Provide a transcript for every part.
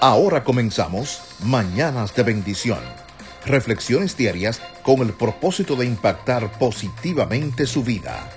Ahora comenzamos Mañanas de Bendición. Reflexiones diarias con el propósito de impactar positivamente su vida.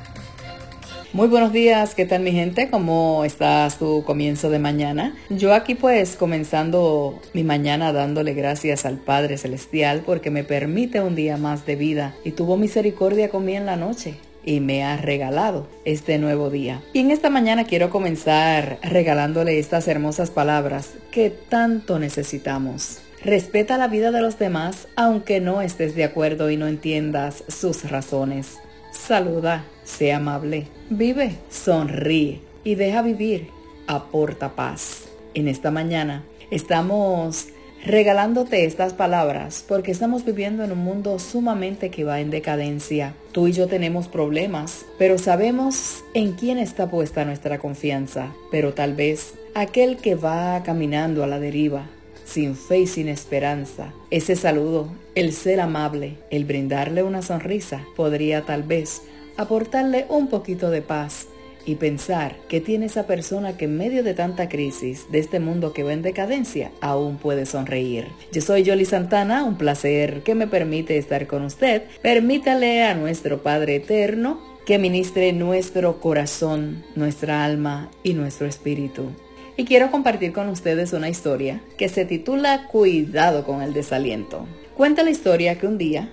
Muy buenos días, ¿qué tal mi gente? ¿Cómo estás tu comienzo de mañana? Yo aquí pues comenzando mi mañana dándole gracias al Padre Celestial porque me permite un día más de vida y tuvo misericordia conmigo en la noche y me ha regalado este nuevo día. Y en esta mañana quiero comenzar regalándole estas hermosas palabras que tanto necesitamos. Respeta la vida de los demás aunque no estés de acuerdo y no entiendas sus razones. Saluda, sea amable, vive, sonríe y deja vivir. Aporta paz. En esta mañana estamos regalándote estas palabras porque estamos viviendo en un mundo sumamente que va en decadencia. Tú y yo tenemos problemas, pero sabemos en quién está puesta nuestra confianza. Pero tal vez aquel que va caminando a la deriva, sin fe y sin esperanza. Ese saludo, el ser amable, el brindarle una sonrisa, podría tal vez aportarle un poquito de paz y pensar que tiene esa persona que en medio de tanta crisis de este mundo que va en decadencia aún puede sonreír. Yo soy Yoli Santana, un placer que me permite estar con usted. Permítale a nuestro Padre Eterno que ministre nuestro corazón, nuestra alma y nuestro espíritu y quiero compartir con ustedes una historia que se titula Cuidado con el desaliento. Cuenta la historia que un día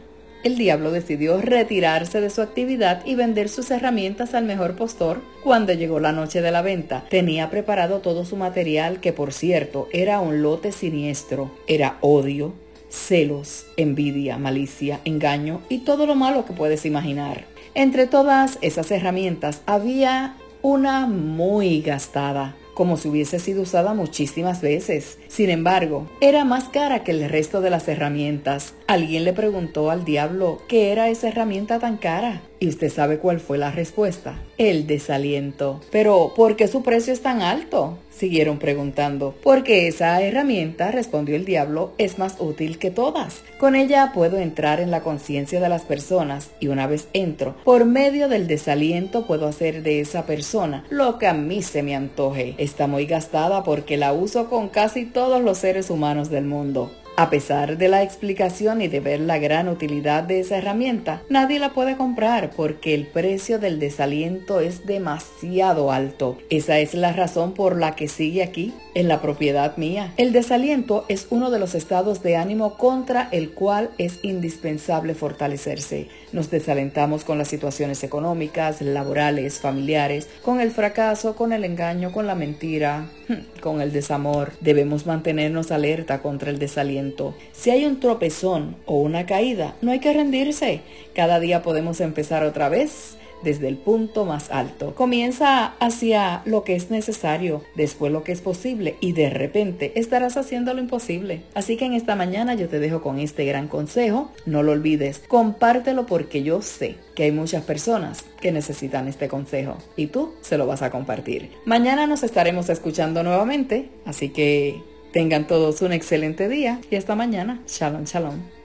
el diablo decidió retirarse de su actividad y vender sus herramientas al mejor postor. Cuando llegó la noche de la venta, tenía preparado todo su material que por cierto era un lote siniestro, era odio, celos, envidia, malicia, engaño y todo lo malo que puedes imaginar. Entre todas esas herramientas había una muy gastada, como si hubiese sido usada muchísimas veces. Sin embargo, era más cara que el resto de las herramientas. Alguien le preguntó al diablo qué era esa herramienta tan cara. ¿Y usted sabe cuál fue la respuesta? El desaliento. Pero, ¿por qué su precio es tan alto? Siguieron preguntando. Porque esa herramienta, respondió el diablo, es más útil que todas. Con ella puedo entrar en la conciencia de las personas y una vez entro, por medio del desaliento puedo hacer de esa persona lo que a mí se me antoje. Está muy gastada porque la uso con casi todos los seres humanos del mundo. A pesar de la explicación y de ver la gran utilidad de esa herramienta, nadie la puede comprar porque el precio del desaliento es demasiado alto. Esa es la razón por la que sigue aquí, en la propiedad mía. El desaliento es uno de los estados de ánimo contra el cual es indispensable fortalecerse. Nos desalentamos con las situaciones económicas, laborales, familiares, con el fracaso, con el engaño, con la mentira, con el desamor. Debemos mantenernos alerta contra el desaliento. Si hay un tropezón o una caída, no hay que rendirse. Cada día podemos empezar otra vez desde el punto más alto. Comienza hacia lo que es necesario, después lo que es posible y de repente estarás haciendo lo imposible. Así que en esta mañana yo te dejo con este gran consejo. No lo olvides, compártelo porque yo sé que hay muchas personas que necesitan este consejo y tú se lo vas a compartir. Mañana nos estaremos escuchando nuevamente, así que tengan todos un excelente día y hasta mañana. Shalom, shalom.